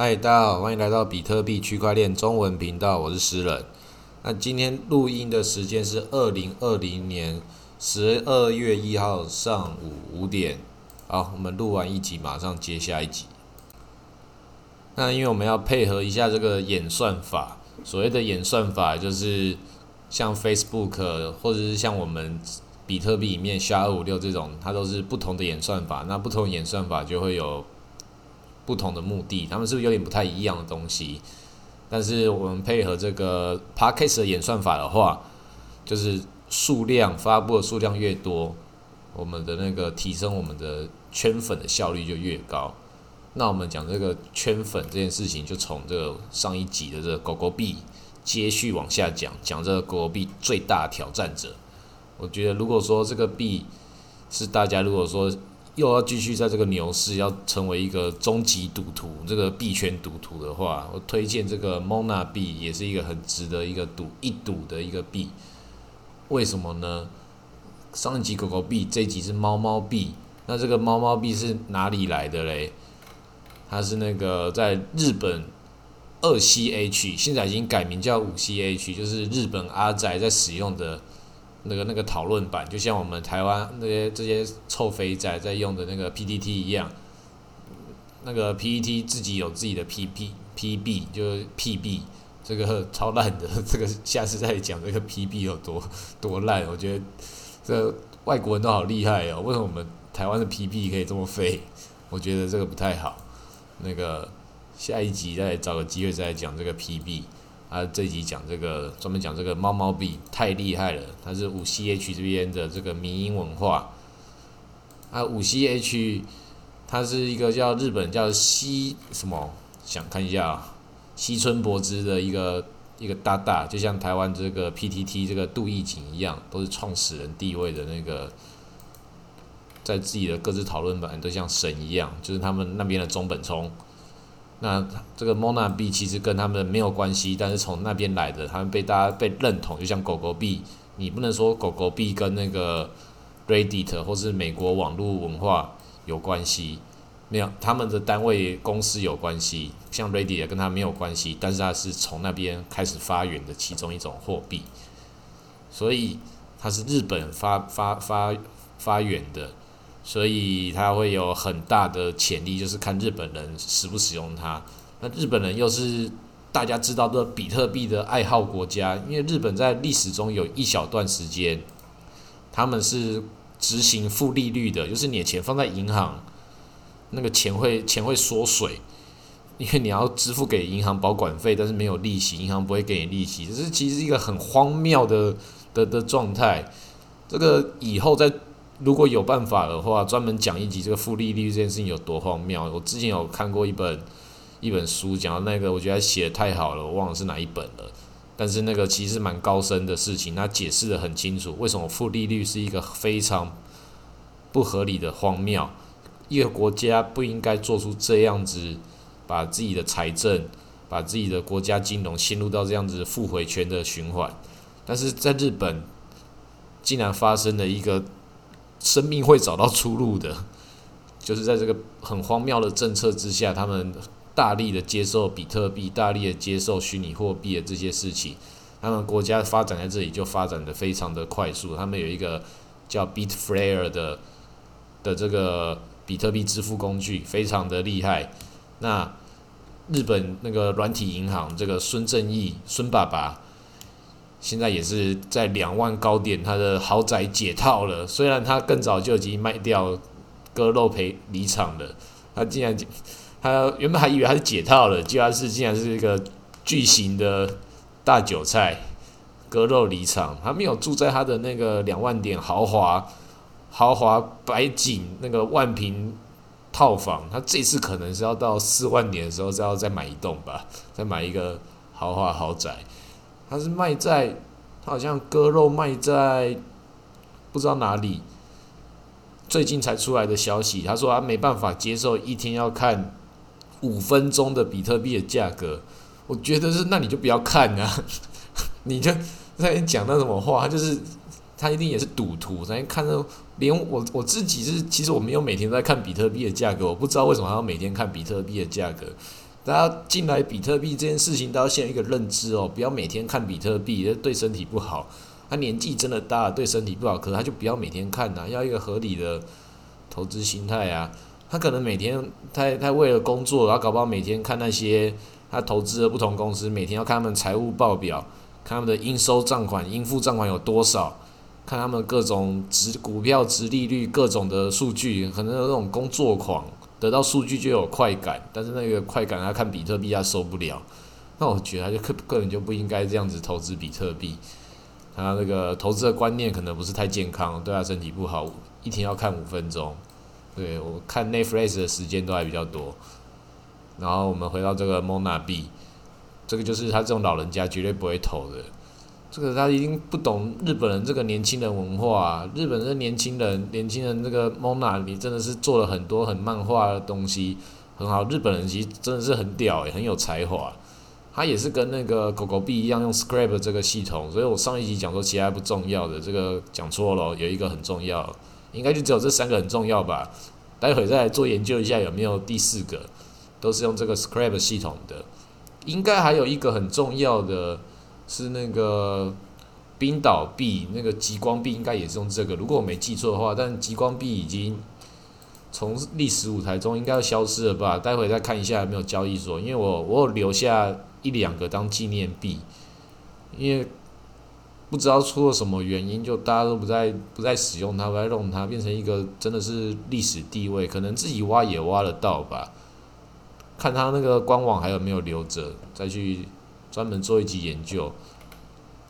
嗨，大家好，欢迎来到比特币区块链中文频道，我是诗人。那今天录音的时间是二零二零年十二月一号上午五点。好，我们录完一集，马上接下一集。那因为我们要配合一下这个演算法，所谓的演算法就是像 Facebook 或者是像我们比特币里面 SHA 二五六这种，它都是不同的演算法。那不同演算法就会有。不同的目的，他们是不是有点不太一样的东西？但是我们配合这个 Parkes 的演算法的话，就是数量发布的数量越多，我们的那个提升我们的圈粉的效率就越高。那我们讲这个圈粉这件事情，就从这个上一集的这个狗狗币接续往下讲，讲这个狗狗币最大挑战者。我觉得如果说这个币是大家如果说。又要继续在这个牛市要成为一个终极赌徒，这个币圈赌徒的话，我推荐这个 Mona 币也是一个很值得一个赌一赌的一个币。为什么呢？上一集狗狗币，这一集是猫猫币。那这个猫猫币是哪里来的嘞？它是那个在日本二 CH，现在已经改名叫五 CH，就是日本阿仔在使用的。那个那个讨论版，就像我们台湾那些这些臭肥仔在用的那个 PPT 一样，那个 PPT 自己有自己的 PP PB，就是 PB，这个超烂的，这个下次再讲这个 PB 有多多烂。我觉得这外国人都好厉害哦，为什么我们台湾的 PB 可以这么废？我觉得这个不太好。那个下一集再找个机会再讲这个 PB。啊，这集讲这个专门讲这个猫猫币太厉害了，它是五 C H 这边的这个民营文化。啊，五 C H 它是一个叫日本叫西什么，想看一下啊，西村博之的一个一个大大，就像台湾这个 P T T 这个杜义景一样，都是创始人地位的那个，在自己的各自讨论版都像神一样，就是他们那边的中本聪。那这个 Mona 币其实跟他们没有关系，但是从那边来的，他们被大家被认同，就像狗狗币，你不能说狗狗币跟那个 Reddit 或是美国网络文化有关系，没有，他们的单位公司有关系，像 Reddit 跟它没有关系，但是它是从那边开始发源的其中一种货币，所以它是日本发发发发源的。所以它会有很大的潜力，就是看日本人使不使用它。那日本人又是大家知道的比特币的爱好国家，因为日本在历史中有一小段时间，他们是执行负利率的，就是你的钱放在银行，那个钱会钱会缩水，因为你要支付给银行保管费，但是没有利息，银行不会给你利息，这是其实一个很荒谬的的的状态。这个以后在。如果有办法的话，专门讲一集这个负利率这件事情有多荒谬。我之前有看过一本一本书，讲到那个，我觉得写的太好了，我忘了是哪一本了。但是那个其实蛮高深的事情，它解释的很清楚，为什么负利率是一个非常不合理的荒谬。一个国家不应该做出这样子，把自己的财政、把自己的国家金融陷入到这样子负回圈的循环。但是在日本，竟然发生了一个。生命会找到出路的，就是在这个很荒谬的政策之下，他们大力的接受比特币，大力的接受虚拟货币的这些事情，他们国家发展在这里就发展的非常的快速。他们有一个叫 Bitflare 的的这个比特币支付工具，非常的厉害。那日本那个软体银行这个孙正义孙爸爸。现在也是在两万高点，他的豪宅解套了。虽然他更早就已经卖掉，割肉赔离场了。他竟然，他原本还以为他是解套了，居然是竟然是一个巨型的大韭菜，割肉离场。他没有住在他的那个两万点豪华豪华白景那个万平套房，他这次可能是要到四万点的时候，再要再买一栋吧，再买一个豪华豪宅。他是卖在，他好像割肉卖在不知道哪里，最近才出来的消息。他说他没办法接受一天要看五分钟的比特币的价格。我觉得是，那你就不要看啊，你就在讲那什么话，就是他一定也是赌徒，在看那连我我自己是，其实我没有每天在看比特币的价格，我不知道为什么还要每天看比特币的价格。大家进来比特币这件事情，都要先有一个认知哦，不要每天看比特币，对身体不好。他年纪真的大，对身体不好，可他就不要每天看呐，要一个合理的投资心态啊。他可能每天他他为了工作，然后搞不好每天看那些他投资的不同公司，每天要看他们财务报表，看他们的应收账款、应付账款有多少，看他们各种值股票值利率各种的数据，可能有那种工作狂，得到数据就有快感，但是那个快感他看比特币他受不了。那我觉得他就个个人就不应该这样子投资比特币。他那个投资的观念可能不是太健康，对他身体不好。一天要看五分钟，对我看 n e t f l i 的时间都还比较多。然后我们回到这个 Mona 币，这个就是他这种老人家绝对不会投的。这个他已经不懂日本人这个年轻人文化。日本的年轻人，年轻人这个 Mona，你真的是做了很多很漫画的东西，很好。日本人其实真的是很屌诶，很有才华。他也是跟那个狗狗币一样用 Scrap 这个系统，所以我上一集讲说其他不重要的，这个讲错了，有一个很重要，应该就只有这三个很重要吧。待会再来做研究一下有没有第四个，都是用这个 Scrap 系统的。应该还有一个很重要的是那个冰岛币，那个极光币应该也是用这个，如果我没记错的话。但极光币已经从历史舞台中应该要消失了吧？待会再看一下有没有交易所，因为我我有留下。一两个当纪念币，因为不知道出了什么原因，就大家都不再不再使用它，不再用它，变成一个真的是历史地位，可能自己挖也挖得到吧。看他那个官网还有没有留着，再去专门做一集研究。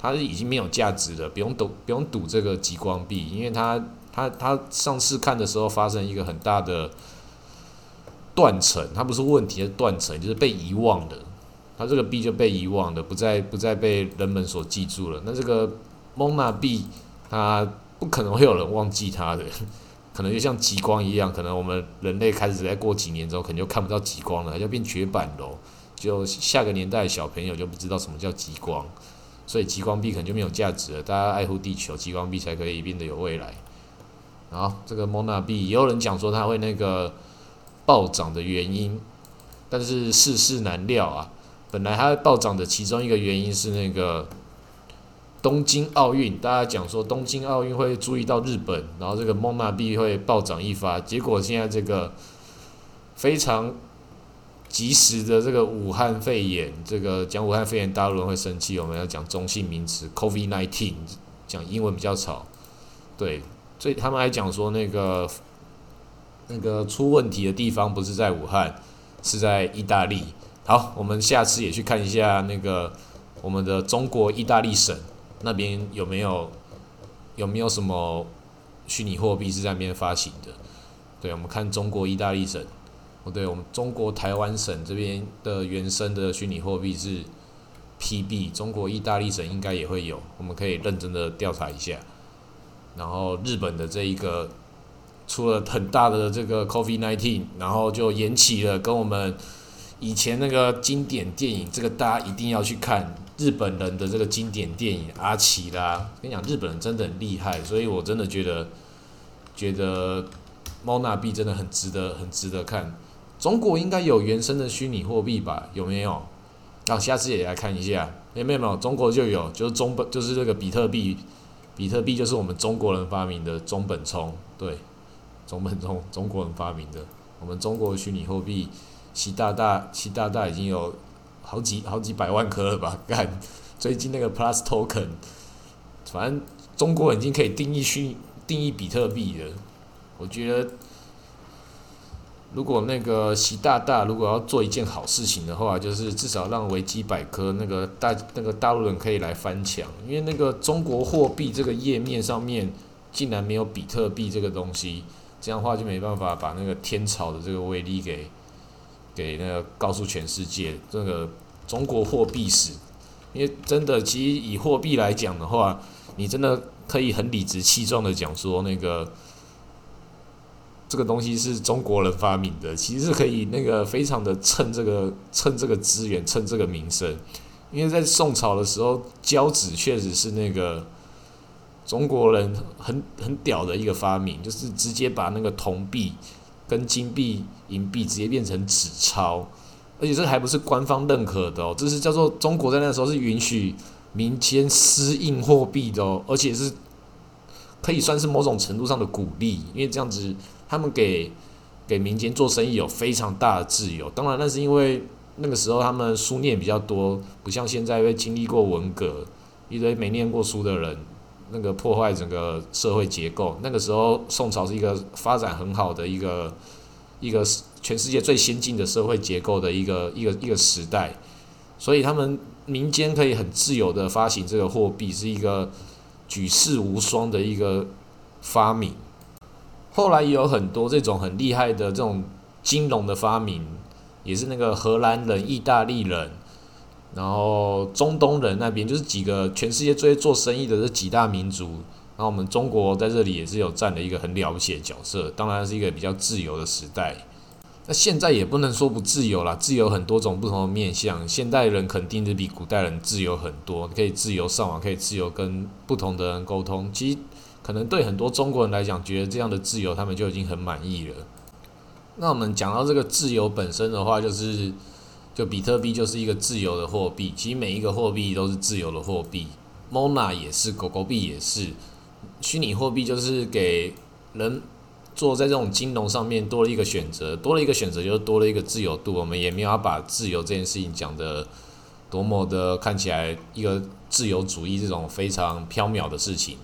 它是已经没有价值了，不用赌，不用赌这个极光币，因为它它它上次看的时候发生一个很大的断层，它不是问题，是断层，就是被遗忘的。它这个币就被遗忘的，不再不再被人们所记住了。那这个 Mona 币，它不可能会有人忘记它的，可能就像极光一样，可能我们人类开始在过几年之后，可能就看不到极光了，它就变绝版喽。就下个年代小朋友就不知道什么叫极光，所以极光币可能就没有价值了。大家爱护地球，极光币才可以变得有未来。然后，这个 Mona 币也有人讲说它会那个暴涨的原因，但是世事难料啊。本来它暴涨的其中一个原因是那个东京奥运，大家讲说东京奥运会注意到日本，然后这个蒙纳币会暴涨一发。结果现在这个非常及时的这个武汉肺炎，这个讲武汉肺炎，大陆人会生气，我们要讲中性名词，COVID nineteen，讲英文比较吵。对，所以他们还讲说那个那个出问题的地方不是在武汉，是在意大利。好，我们下次也去看一下那个我们的中国意大利省那边有没有有没有什么虚拟货币是在那边发行的？对，我们看中国意大利省，哦，对我们中国台湾省这边的原生的虚拟货币是 PB，中国意大利省应该也会有，我们可以认真的调查一下。然后日本的这一个出了很大的这个 Covid nineteen，然后就引起了跟我们。以前那个经典电影，这个大家一定要去看日本人的这个经典电影《阿奇拉》。跟你讲，日本人真的很厉害，所以我真的觉得，觉得猫纳币真的很值得，很值得看。中国应该有原生的虚拟货币吧？有没有？那下次也来看一下。有没有？没有，中国就有，就是中本，就是这个比特币。比特币就是我们中国人发明的中本聪，对，中本聪，中国人发明的。我们中国虚拟货币。习大大，习大大已经有好几好几百万颗了吧？干，最近那个 Plus Token，反正中国已经可以定义虚定义比特币了。我觉得，如果那个习大大如果要做一件好事情的话，就是至少让维基百科那个大那个大陆人可以来翻墙，因为那个中国货币这个页面上面竟然没有比特币这个东西，这样的话就没办法把那个天朝的这个威力给。给那个告诉全世界这个中国货币史，因为真的，其实以货币来讲的话，你真的可以很理直气壮的讲说，那个这个东西是中国人发明的，其实是可以那个非常的蹭这个蹭这个资源，蹭这个名声。因为在宋朝的时候，交纸确实是那个中国人很很屌的一个发明，就是直接把那个铜币。跟金币、银币直接变成纸钞，而且这还不是官方认可的哦，这是叫做中国在那时候是允许民间私印货币的哦，而且是可以算是某种程度上的鼓励，因为这样子他们给给民间做生意有非常大的自由。当然，那是因为那个时候他们书念比较多，不像现在被经历过文革，一堆没念过书的人，那个破坏整个社会结构。那个时候宋朝是一个发展很好的一个一个全世界最先进的社会结构的一个一个一个时代，所以他们民间可以很自由的发行这个货币，是一个。举世无双的一个发明，后来也有很多这种很厉害的这种金融的发明，也是那个荷兰人、意大利人，然后中东人那边就是几个全世界最做生意的这几大民族，然后我们中国在这里也是有占了一个很了不起的角色，当然是一个比较自由的时代。那现在也不能说不自由啦，自由很多种不同的面向。现代人肯定是比古代人自由很多，可以自由上网，可以自由跟不同的人沟通。其实可能对很多中国人来讲，觉得这样的自由他们就已经很满意了。那我们讲到这个自由本身的话，就是就比特币就是一个自由的货币。其实每一个货币都是自由的货币，Mona 也是，狗狗币也是。虚拟货币就是给人。做在这种金融上面多了一个选择，多了一个选择就是多了一个自由度。我们也没有要把自由这件事情讲的多么的看起来一个自由主义这种非常缥缈的事情，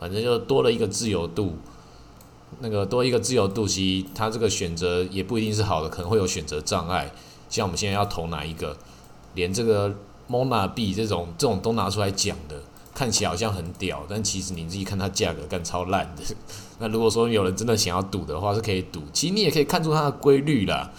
反正就多了一个自由度。那个多一个自由度，其实它这个选择也不一定是好的，可能会有选择障碍。像我们现在要投哪一个，连这个 Mona 币这种这种都拿出来讲的。看起来好像很屌，但其实你自己看它价格干超烂的。那如果说有人真的想要赌的话，是可以赌。其实你也可以看出它的规律啦。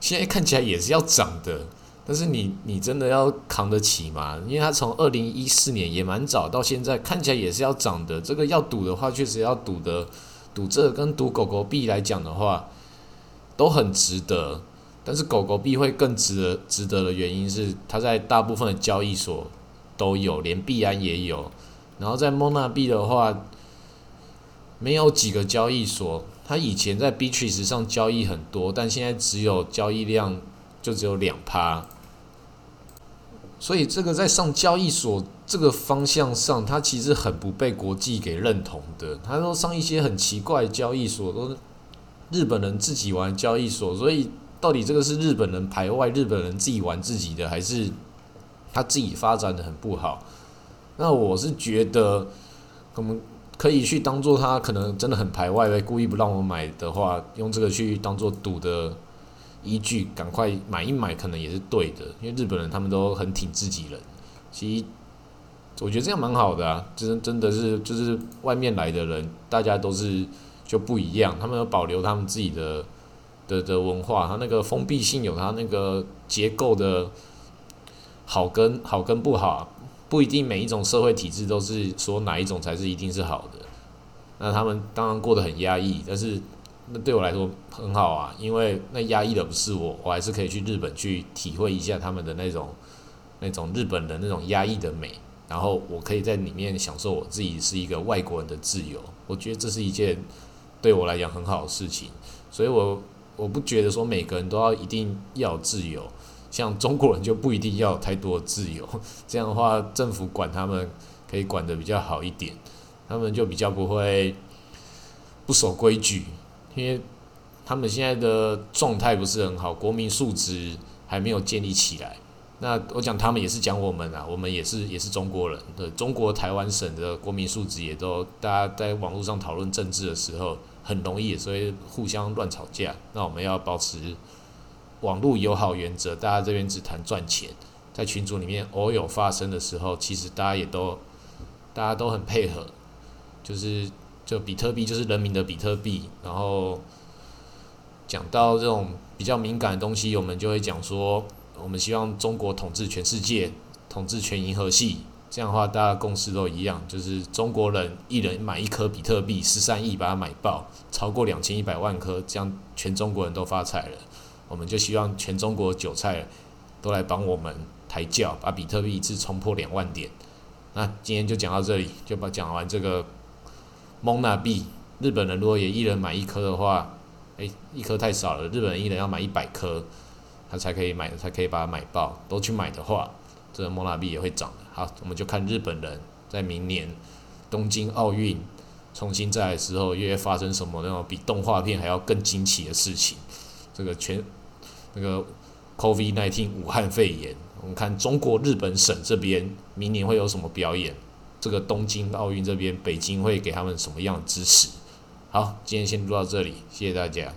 现在看起来也是要涨的，但是你你真的要扛得起吗？因为它从二零一四年也蛮早到现在，看起来也是要涨的。这个要赌的话，确实要赌的，赌这跟赌狗狗币来讲的话，都很值得。但是狗狗币会更值得值得的原因是，它在大部分的交易所。都有，连币安也有。然后在 Mona 币的话，没有几个交易所。它以前在 b t r i s 上交易很多，但现在只有交易量就只有两趴。所以这个在上交易所这个方向上，它其实很不被国际给认同的。他说上一些很奇怪的交易所，都是日本人自己玩交易所。所以到底这个是日本人排外，日本人自己玩自己的，还是？他自己发展的很不好，那我是觉得，我们可以去当做他可能真的很排外，故意不让我买的话，用这个去当做赌的依据，赶快买一买，可能也是对的。因为日本人他们都很挺自己人，其实我觉得这样蛮好的啊，真真的是就是外面来的人，大家都是就不一样，他们要保留他们自己的的的文化，他那个封闭性有他那个结构的。好跟好跟不好，不一定每一种社会体制都是说哪一种才是一定是好的。那他们当然过得很压抑，但是那对我来说很好啊，因为那压抑的不是我，我还是可以去日本去体会一下他们的那种那种日本人那种压抑的美，然后我可以在里面享受我自己是一个外国人的自由。我觉得这是一件对我来讲很好的事情，所以我我不觉得说每个人都要一定要自由。像中国人就不一定要太多自由，这样的话政府管他们可以管的比较好一点，他们就比较不会不守规矩，因为他们现在的状态不是很好，国民素质还没有建立起来。那我讲他们也是讲我们啊，我们也是也是中国人的中国台湾省的国民素质也都，大家在网络上讨论政治的时候很容易，所以互相乱吵架。那我们要保持。网络友好原则，大家这边只谈赚钱，在群组里面偶有发生的时候，其实大家也都，大家都很配合，就是就比特币就是人民的比特币，然后讲到这种比较敏感的东西，我们就会讲说，我们希望中国统治全世界，统治全银河系，这样的话大家共识都一样，就是中国人一人买一颗比特币，十三亿把它买爆，超过两千一百万颗，这样全中国人都发财了。我们就希望全中国韭菜都来帮我们抬轿，把比特币一次冲破两万点。那今天就讲到这里，就把讲完这个蒙娜币。日本人如果也一人买一颗的话，诶，一颗太少了，日本人一人要买一百颗。他才可以买，才可以把它买爆。都去买的话，这个蒙娜币也会涨的。好，我们就看日本人在明年东京奥运重新再来的时候，又会发生什么那种比动画片还要更惊奇的事情。这个全那个 COVID-19 武汉肺炎，我们看中国日本省这边明年会有什么表演？这个东京奥运这边，北京会给他们什么样的支持？好，今天先录到这里，谢谢大家。